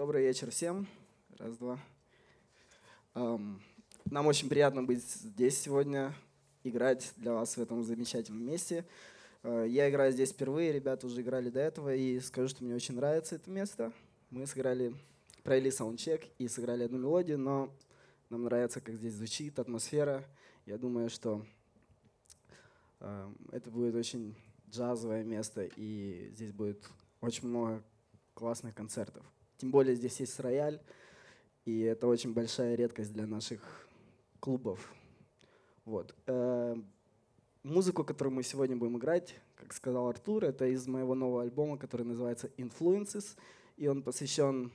вечер всем. Раз, два. Нам очень приятно быть здесь сегодня, играть для вас в этом замечательном месте. Э, я играю здесь впервые, ребята уже играли до этого, и скажу, что мне очень нравится это место. Мы сыграли, провели саундчек и сыграли одну мелодию, но нам нравится, как здесь звучит, атмосфера. Я думаю, что это будет очень джазовое место, и здесь будет очень много классных концертов. Тем более здесь есть рояль, и это очень большая редкость для наших клубов. Вот. Э, музыку, которую мы сегодня будем играть, как сказал Артур, это из моего нового альбома, который называется Influences, и он посвящен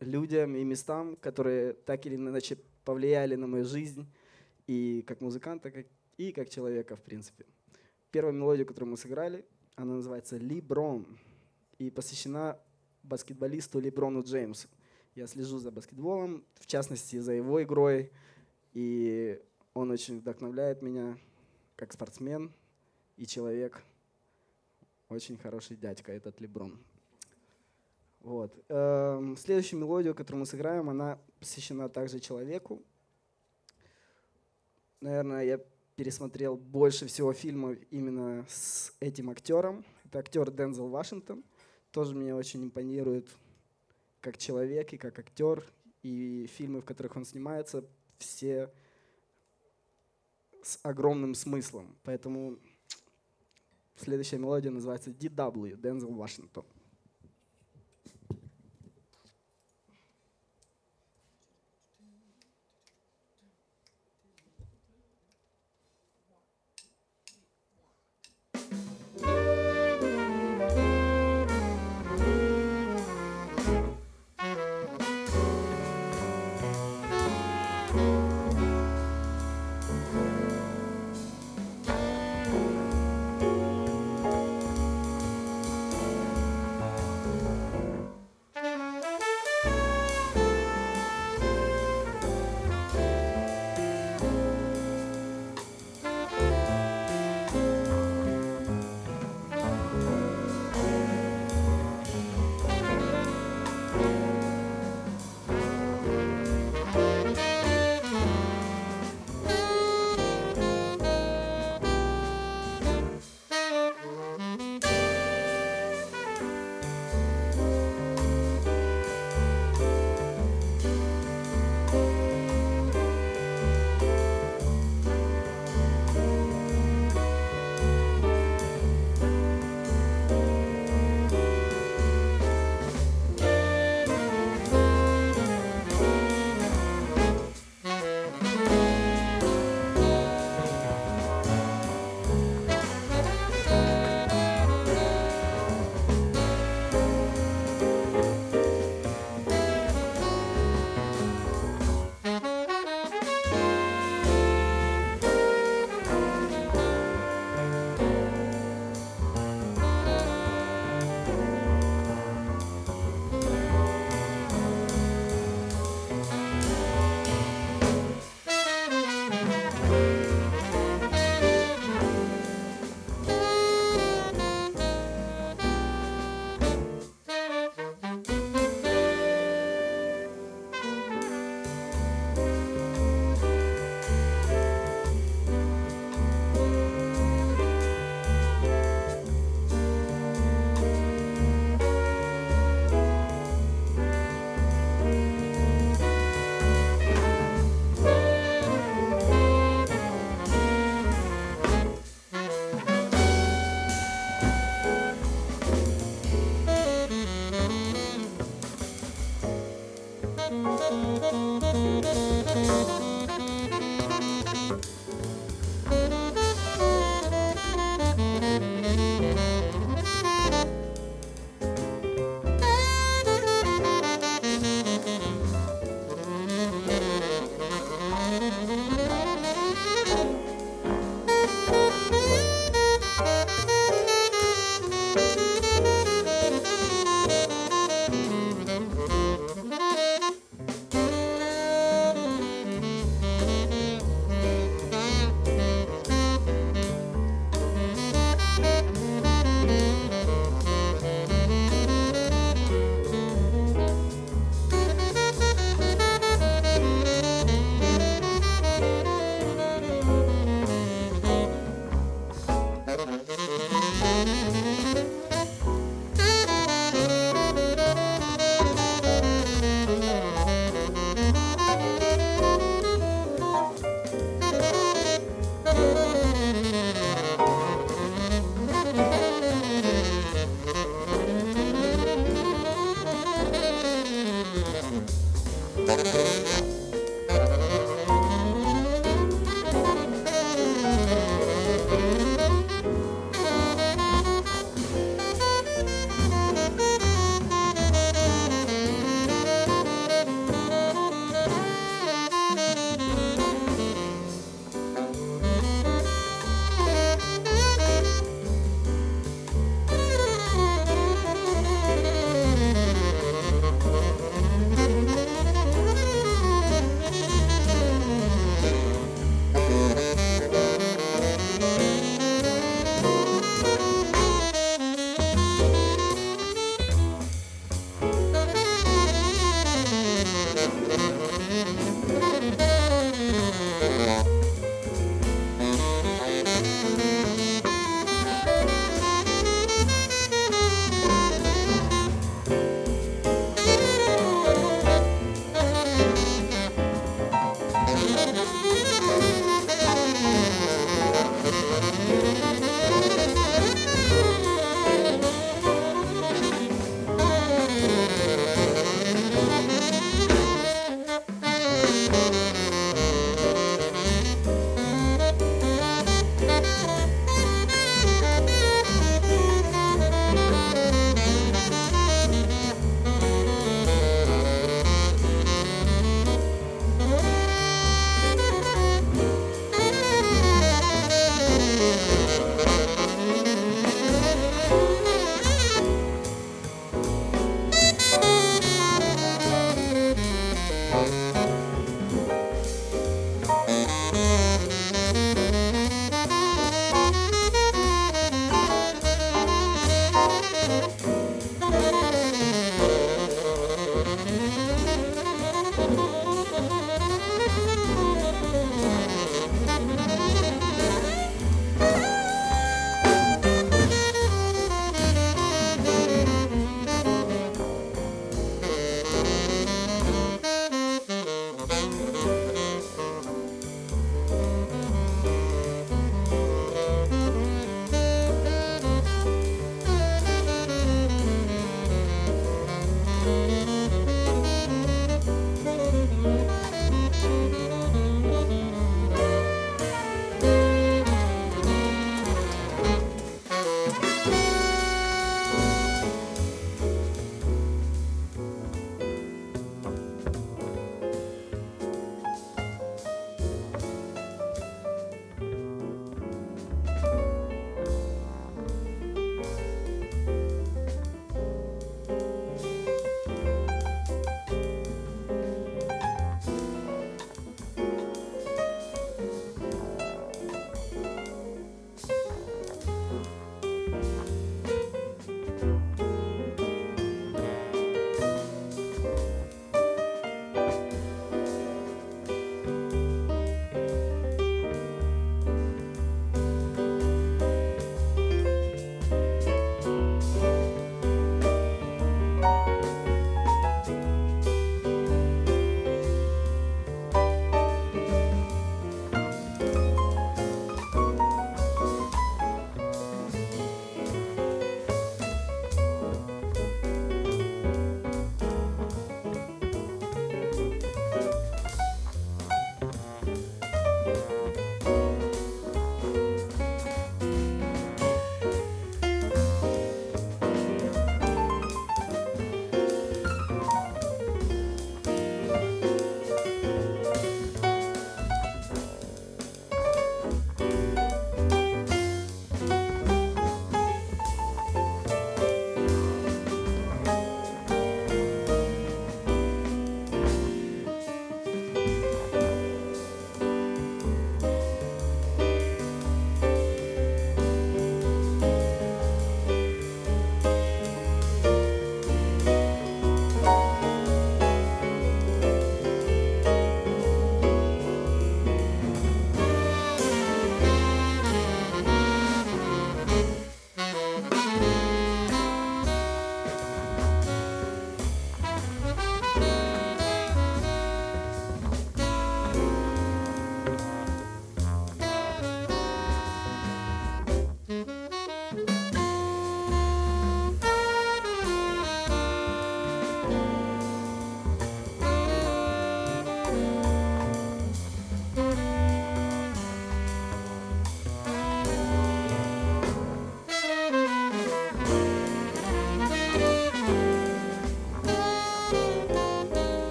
людям и местам, которые так или иначе повлияли на мою жизнь и как музыканта, и как человека, в принципе. Первая мелодия, которую мы сыграли, она называется «Либрон» и посвящена баскетболисту Леброну Джеймсу. Я слежу за баскетболом, в частности, за его игрой, и он очень вдохновляет меня как спортсмен и человек. Очень хороший дядька этот Леброн. Вот. Эм, следующую мелодию, которую мы сыграем, она посвящена также человеку. Наверное, я пересмотрел больше всего фильмов именно с этим актером. Это актер Дензел Вашингтон – тоже меня очень импонирует как человек и как актер. И фильмы, в которых он снимается, все с огромным смыслом. Поэтому следующая мелодия называется DW, Дензел Вашингтон.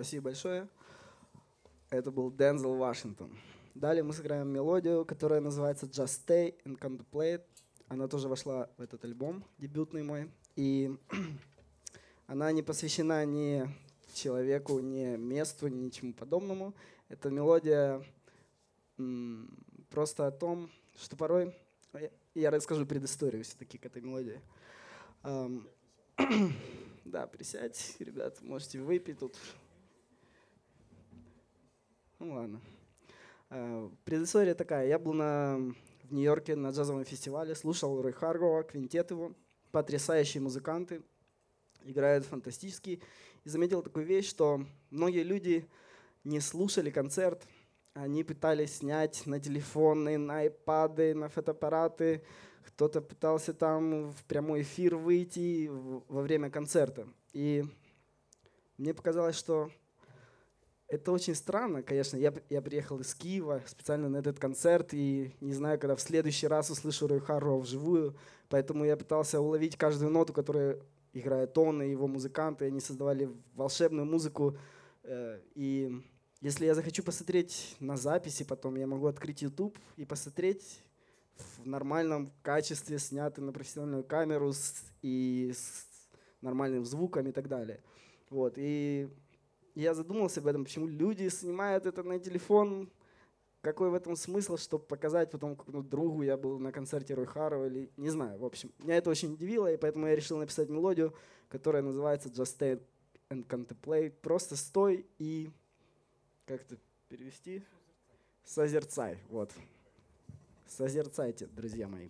Спасибо большое. Это был Дензел Вашингтон. Далее мы сыграем мелодию, которая называется Just Stay and Contemplate. Она тоже вошла в этот альбом, дебютный мой. И она не посвящена ни человеку, ни месту, ни ничему подобному. Это мелодия просто о том, что порой... Я расскажу предысторию все-таки к этой мелодии. Да, присядь, ребят, можете выпить тут. Ну ладно. А, предыстория такая. Я был на, в Нью-Йорке на джазовом фестивале, слушал Рой Харгова, квинтет его. Потрясающие музыканты, играют фантастически. И заметил такую вещь, что многие люди не слушали концерт, они пытались снять на телефоны, на айпады, на фотоаппараты. Кто-то пытался там в прямой эфир выйти во время концерта. И мне показалось, что это очень странно, конечно. Я, я приехал из Киева специально на этот концерт и не знаю, когда в следующий раз услышу Рой Харро вживую. Поэтому я пытался уловить каждую ноту, которую играет он и его музыканты. Они создавали волшебную музыку. Э, и если я захочу посмотреть на записи потом, я могу открыть YouTube и посмотреть в нормальном качестве, снятый на профессиональную камеру с, и с нормальным звуком и так далее. Вот. И я задумался об этом, почему люди снимают это на телефон, какой в этом смысл, чтобы показать потом какому-то другу, я был на концерте Рой Харова или не знаю, в общем. Меня это очень удивило, и поэтому я решил написать мелодию, которая называется Just Stay and Contemplate. Просто стой и как это перевести? Созерцай, вот. Созерцайте, друзья мои.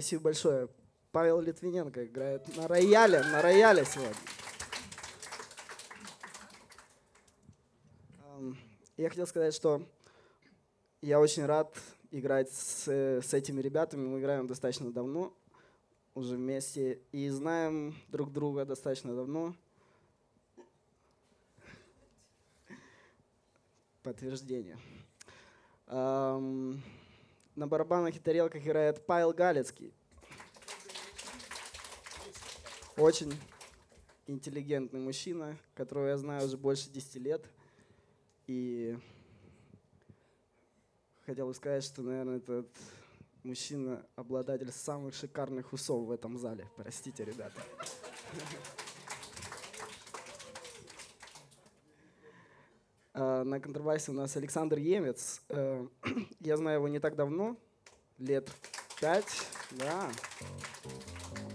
Спасибо большое. Павел Литвиненко играет на рояле, на рояле сегодня. Я хотел сказать, что я очень рад играть с, с этими ребятами. Мы играем достаточно давно, уже вместе, и знаем друг друга достаточно давно. Подтверждение. Эм, на барабанах и тарелках играет Павел Галецкий. Очень интеллигентный мужчина, которого я знаю уже больше 10 лет. И хотел бы сказать, что, наверное, этот мужчина обладатель самых шикарных усов в этом зале. Простите, ребята. На контрабасе у нас Александр Емец. Э, я знаю его не так давно, лет пять, да.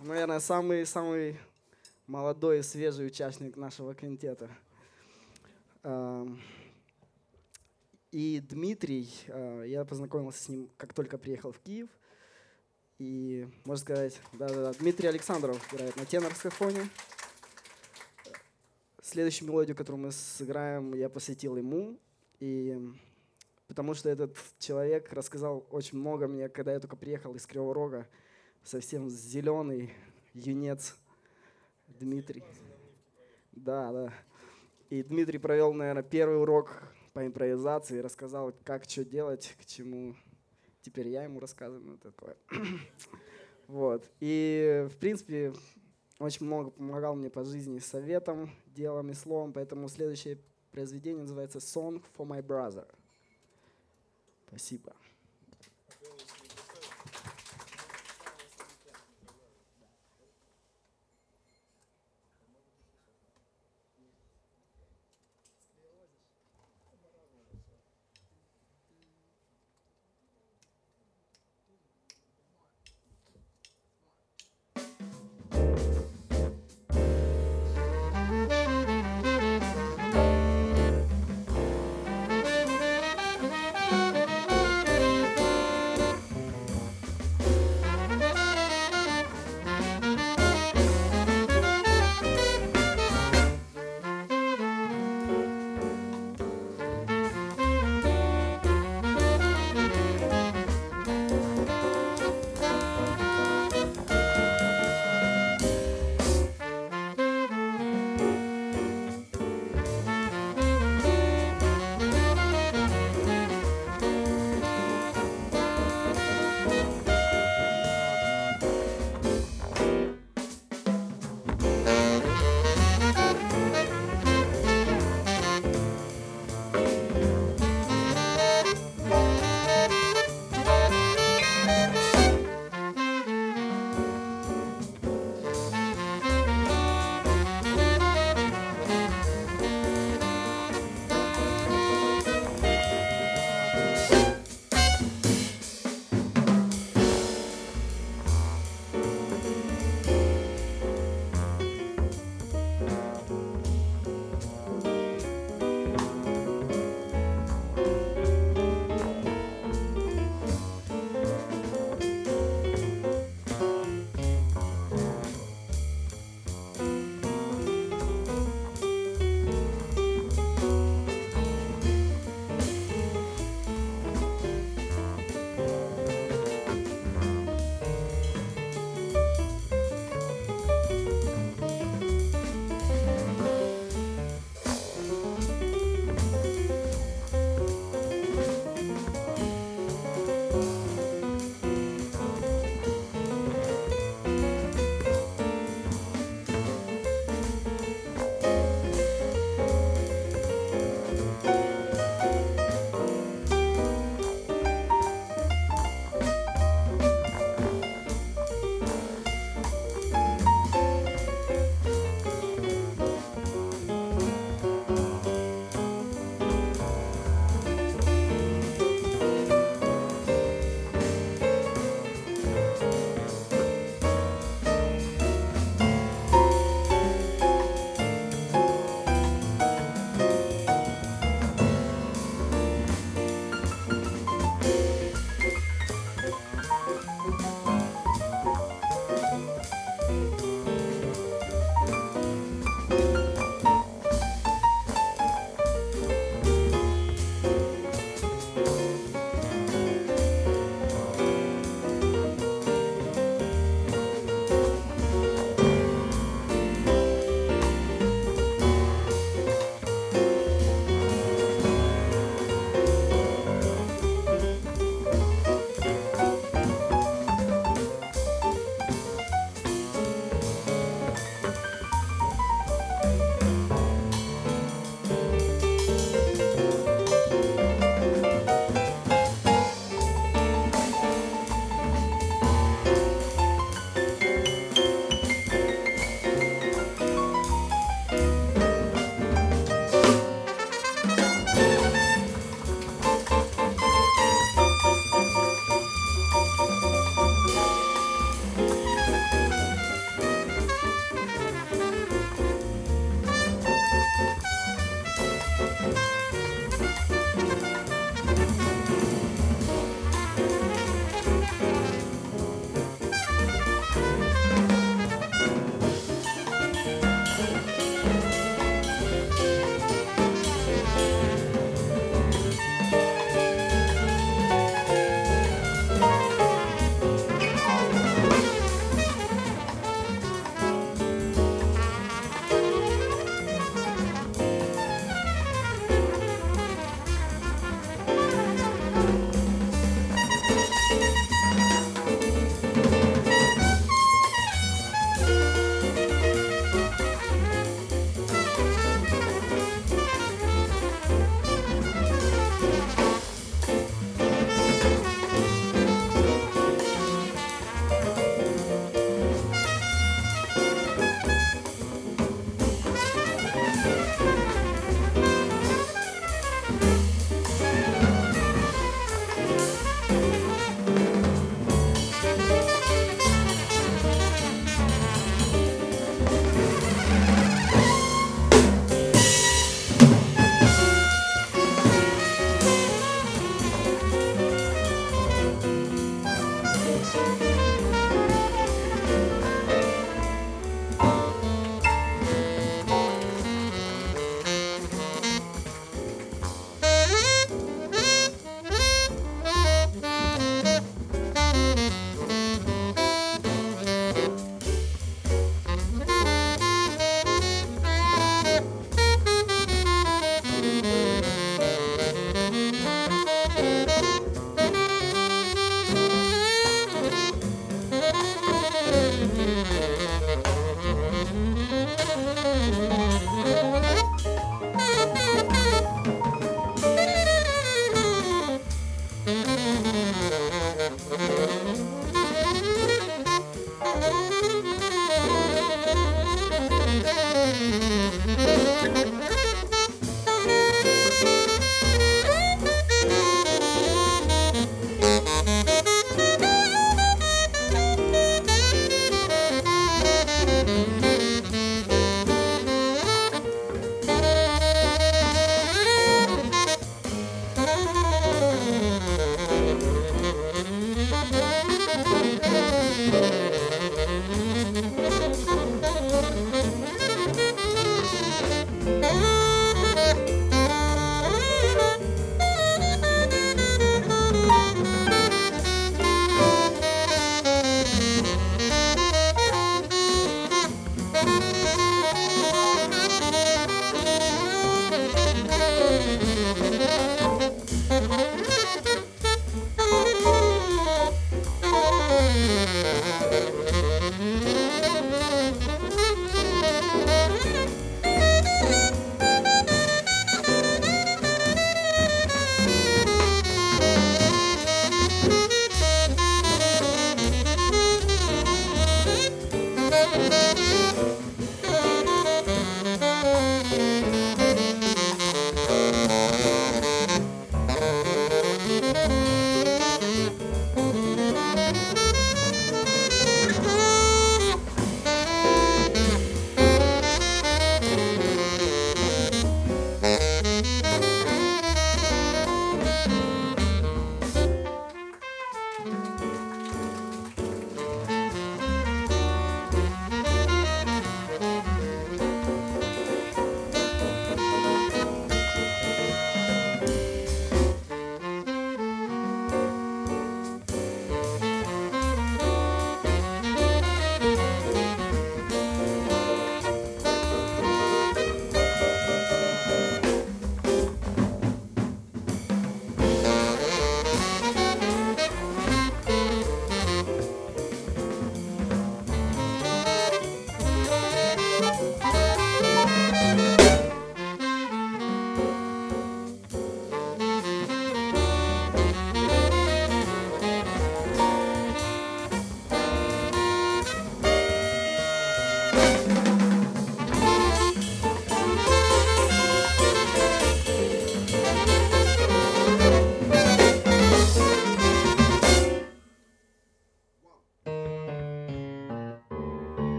Наверное, самый-самый молодой и свежий участник нашего квинтета. И Дмитрий, э, я познакомился с ним, как только приехал в Киев. И, можно сказать, да-да-да, Дмитрий Александров играет на тенор-саксофоне. Следующую мелодию, которую мы сыграем, я посвятил ему. И потому что этот человек рассказал очень много мне, когда я только приехал из Кривого Рога, совсем зеленый юнец Дмитрий. Да, да. И Дмитрий провел, наверное, первый урок по импровизации, рассказал, как что делать, к чему. Теперь я ему рассказываю такое. вот. И, в принципе, очень много помогал мне по жизни советом, делом и словом, поэтому следующее произведение называется «Song for my brother». Спасибо.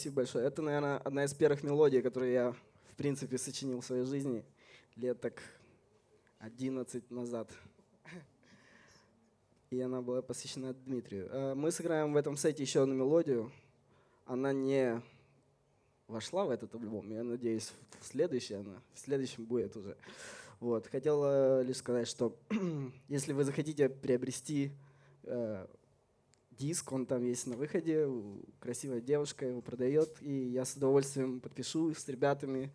Спасибо большое. Это, наверное, одна из первых мелодий, которые я, в принципе, сочинил в своей жизни лет так 11 назад. И она была посвящена Дмитрию. Э, мы сыграем в этом сете еще одну мелодию. Она не вошла в этот альбом. Я надеюсь, в следующий она, в следующем будет уже. Вот. Хотел лишь сказать, что если вы захотите приобрести э, диск, он там есть на выходе, красивая девушка его продает, и я с удовольствием подпишу с ребятами.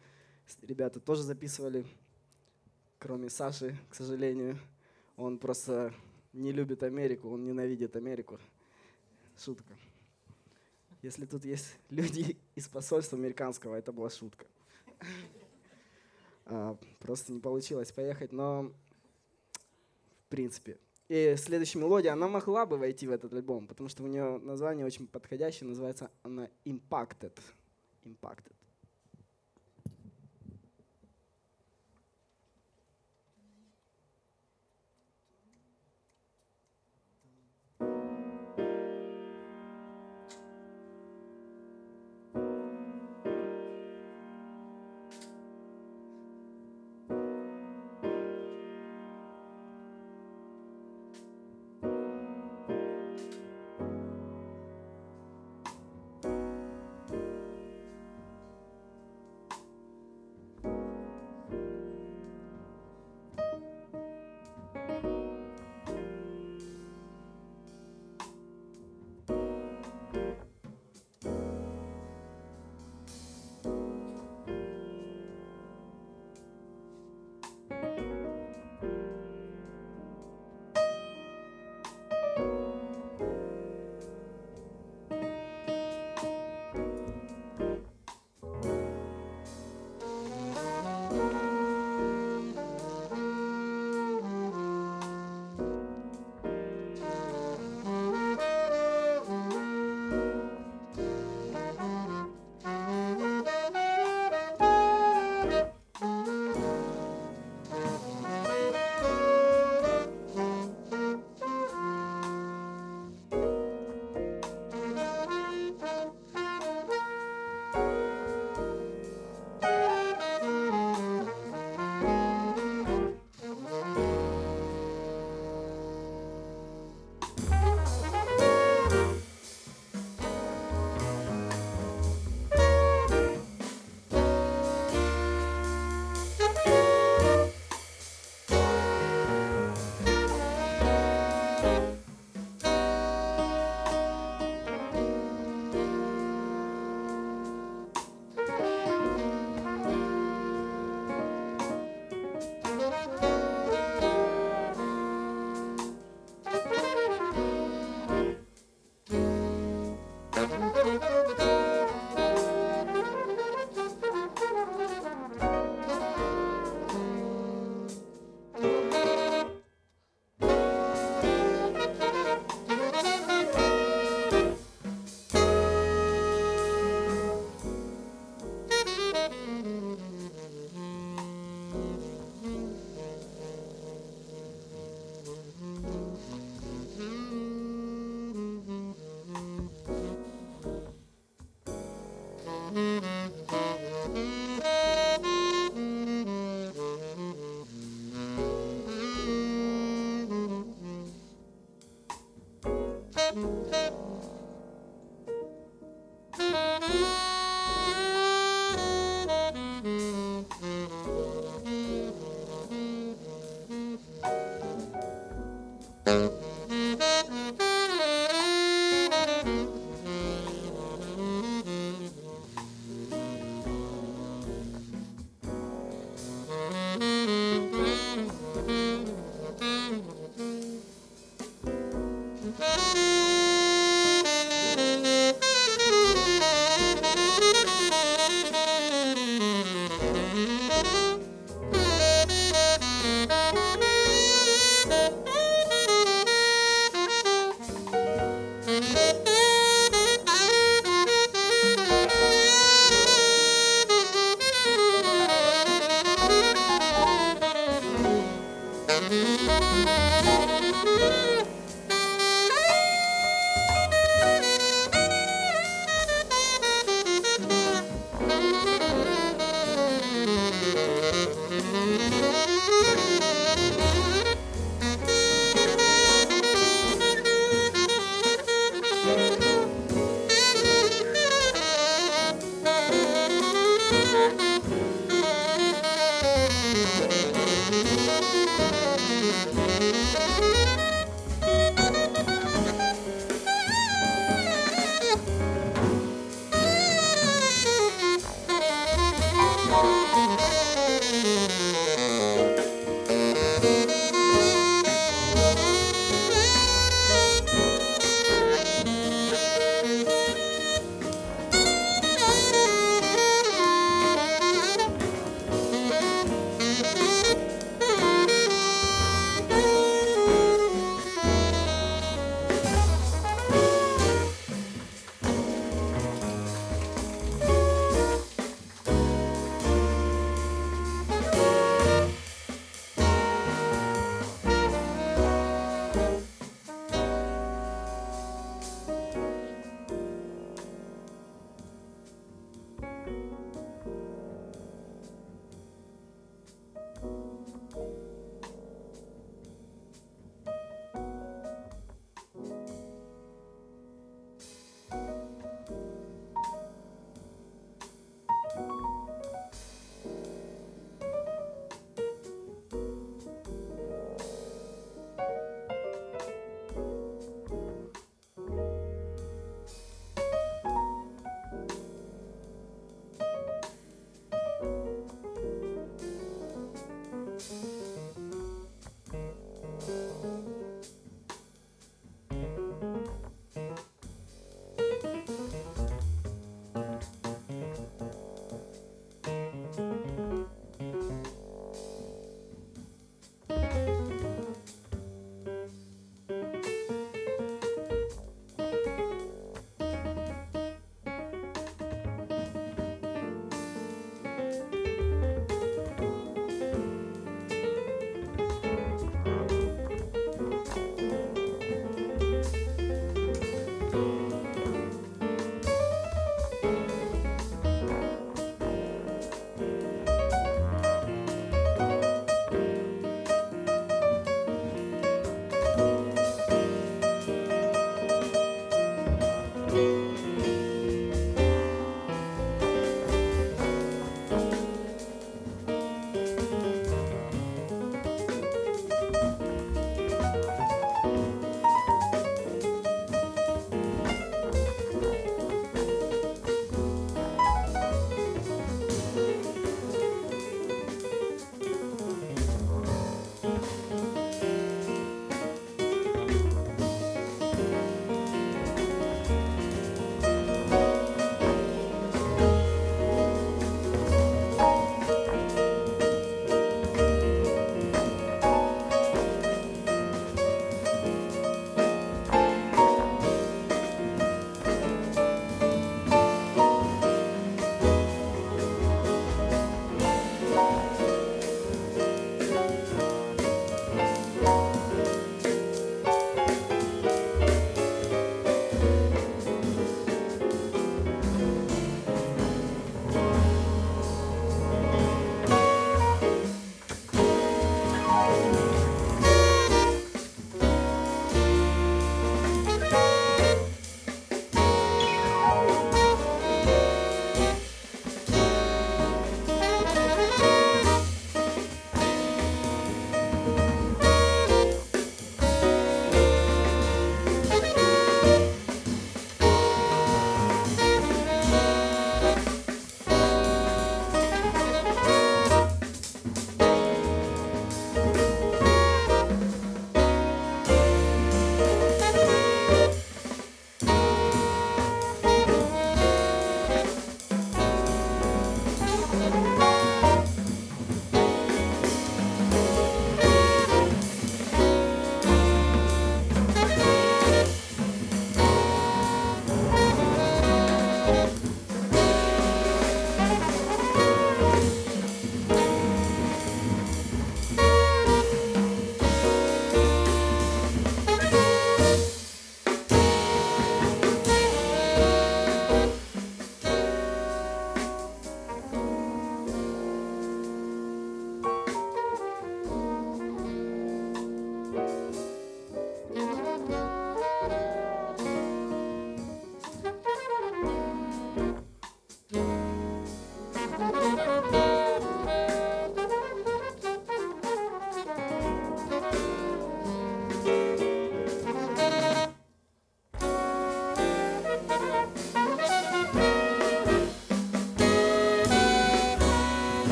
Ребята тоже записывали, кроме Саши, к сожалению. Он просто не любит Америку, он ненавидит Америку. Шутка. Если тут есть люди из посольства американского, это была шутка. А, просто не получилось поехать, но в принципе и следующая мелодия, она могла бы войти в этот альбом, потому что у нее название очень подходящее, называется она Impacted. Impacted.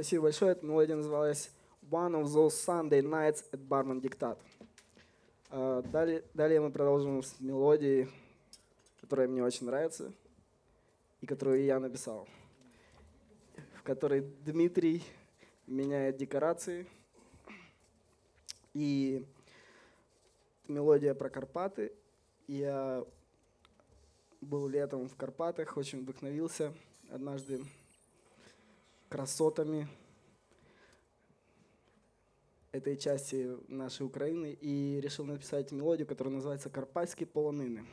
Спасибо большое. Эта мелодия называлась One of Those Sunday Nights at Barman Dictat. А, далее, далее мы продолжим с мелодией, которая мне очень нравится и которую я написал, в которой Дмитрий меняет декорации. И мелодия про Карпаты. Я был летом в Карпатах, очень вдохновился однажды красотами этой части нашей Украины и решил написать мелодию, которая называется «Карпатские полонины».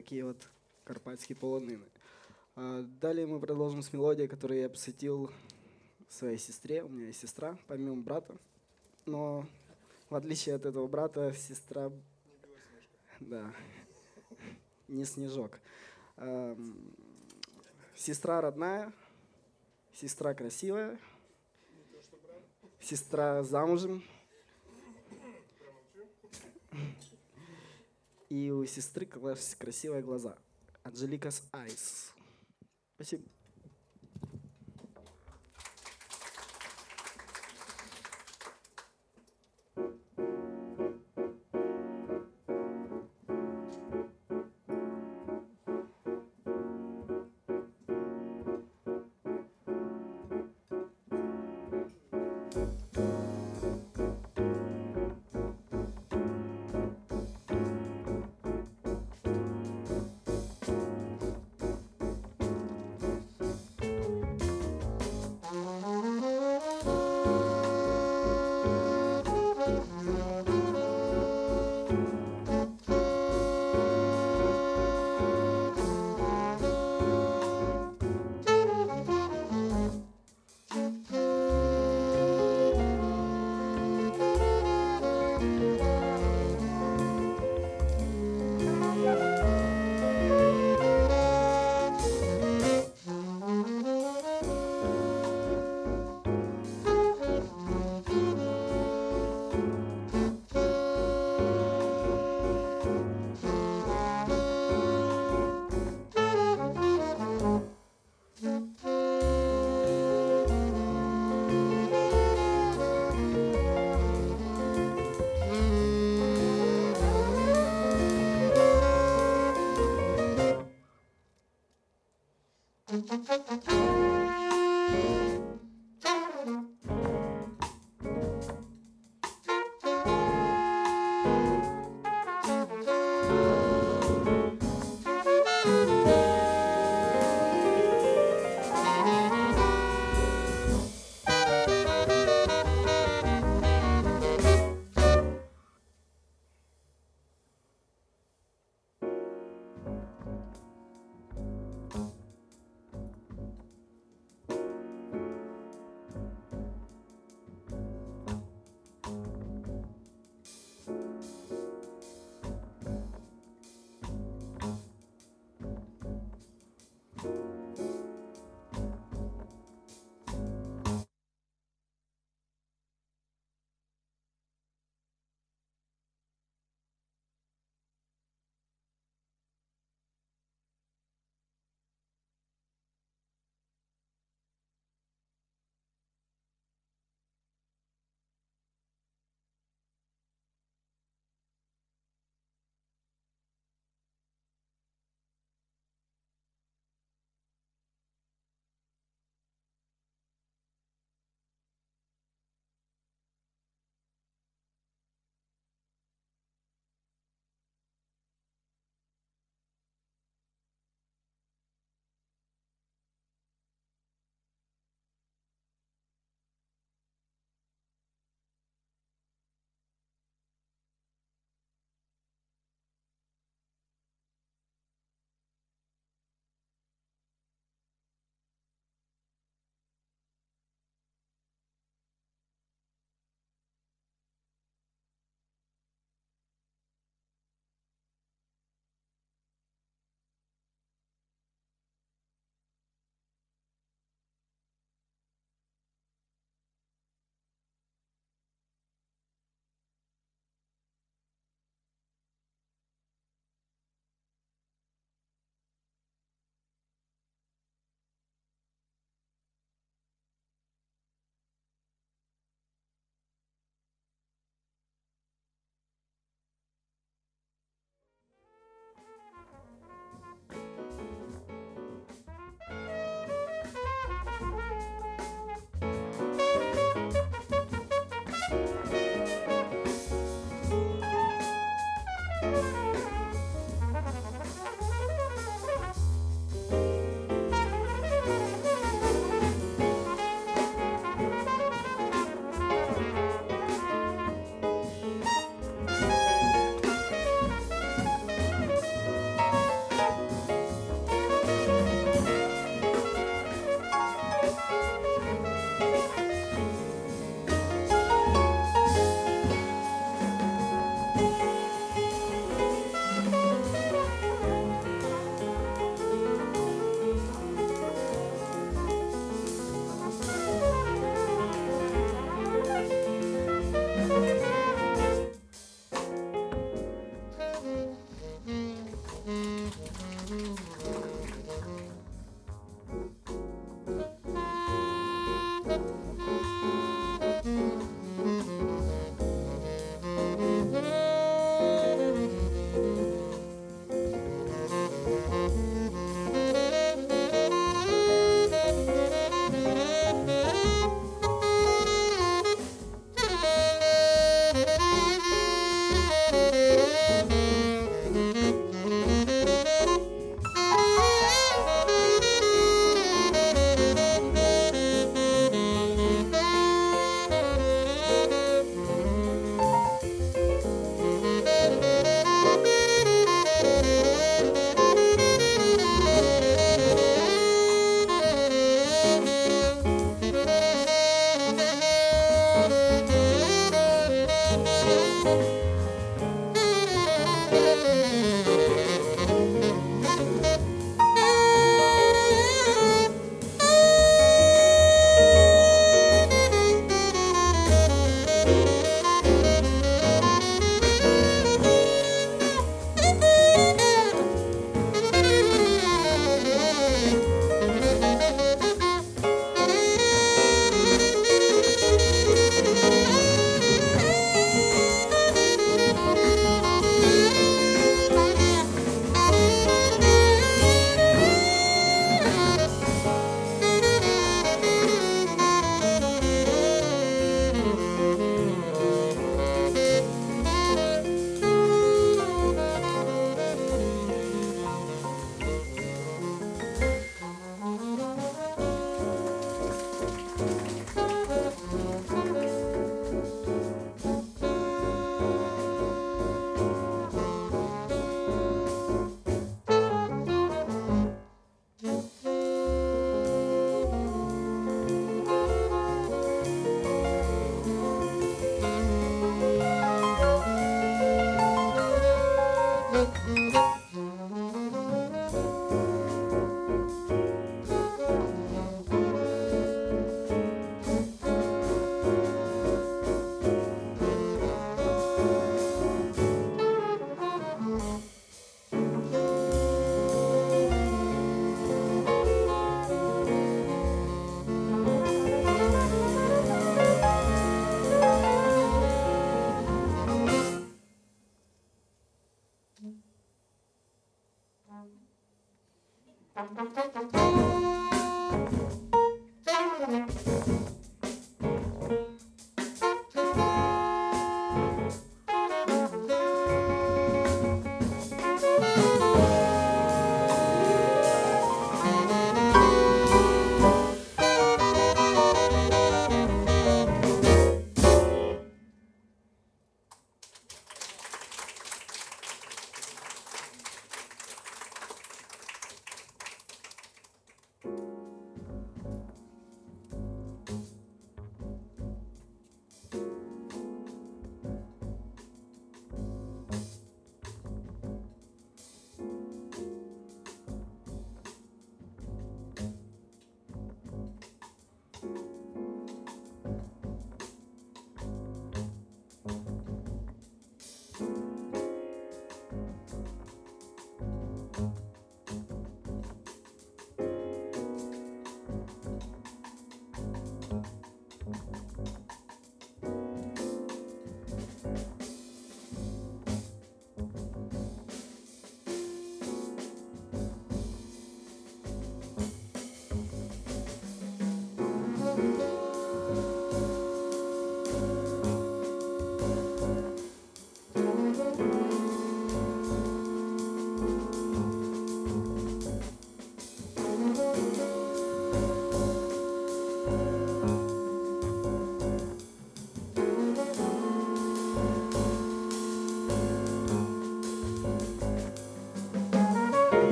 Такие вот карпатские полонины. А далее мы продолжим с мелодией, которую я посвятил своей сестре. У меня есть сестра, помимо брата. Но в отличие от этого брата, сестра... Да, не снежок. Сестра родная, сестра красивая, сестра замужем. И у сестры красивые глаза. Анжеликас Айс. Спасибо.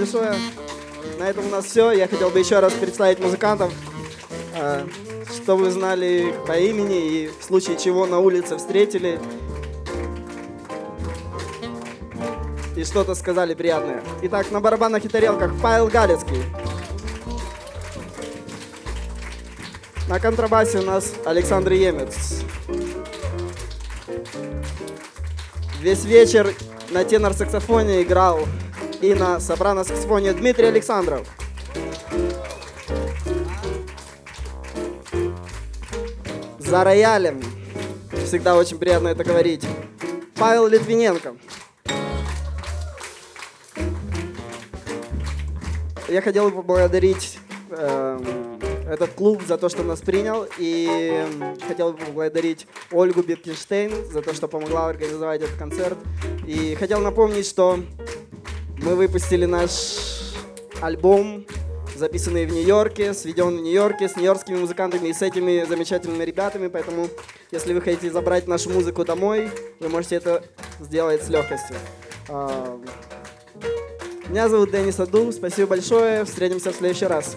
Большое. На этом у нас все. Я хотел бы еще раз представить музыкантов, э, чтобы вы знали по имени и в случае чего на улице встретили. И что-то сказали приятное. Итак, на барабанах и тарелках Павел Галецкий. На контрабасе у нас Александр Емец. Весь вечер на тенор-саксофоне играл и на сопрано-саксофоне Дмитрий Александров. За роялем, всегда очень приятно это говорить, Павел Литвиненко. Я хотел бы поблагодарить э, этот клуб за то, что нас принял, и хотел бы поблагодарить Ольгу Биткинштейн за то, что помогла организовать этот концерт. И хотел напомнить, что мы выпустили наш альбом, записанный в Нью-Йорке, сведен в Нью-Йорке с нью-йоркскими музыкантами и с этими замечательными ребятами. Поэтому, если вы хотите забрать нашу музыку домой, вы можете это сделать с легкостью. А, меня зовут Денис Аду. Спасибо большое. Встретимся в следующий раз.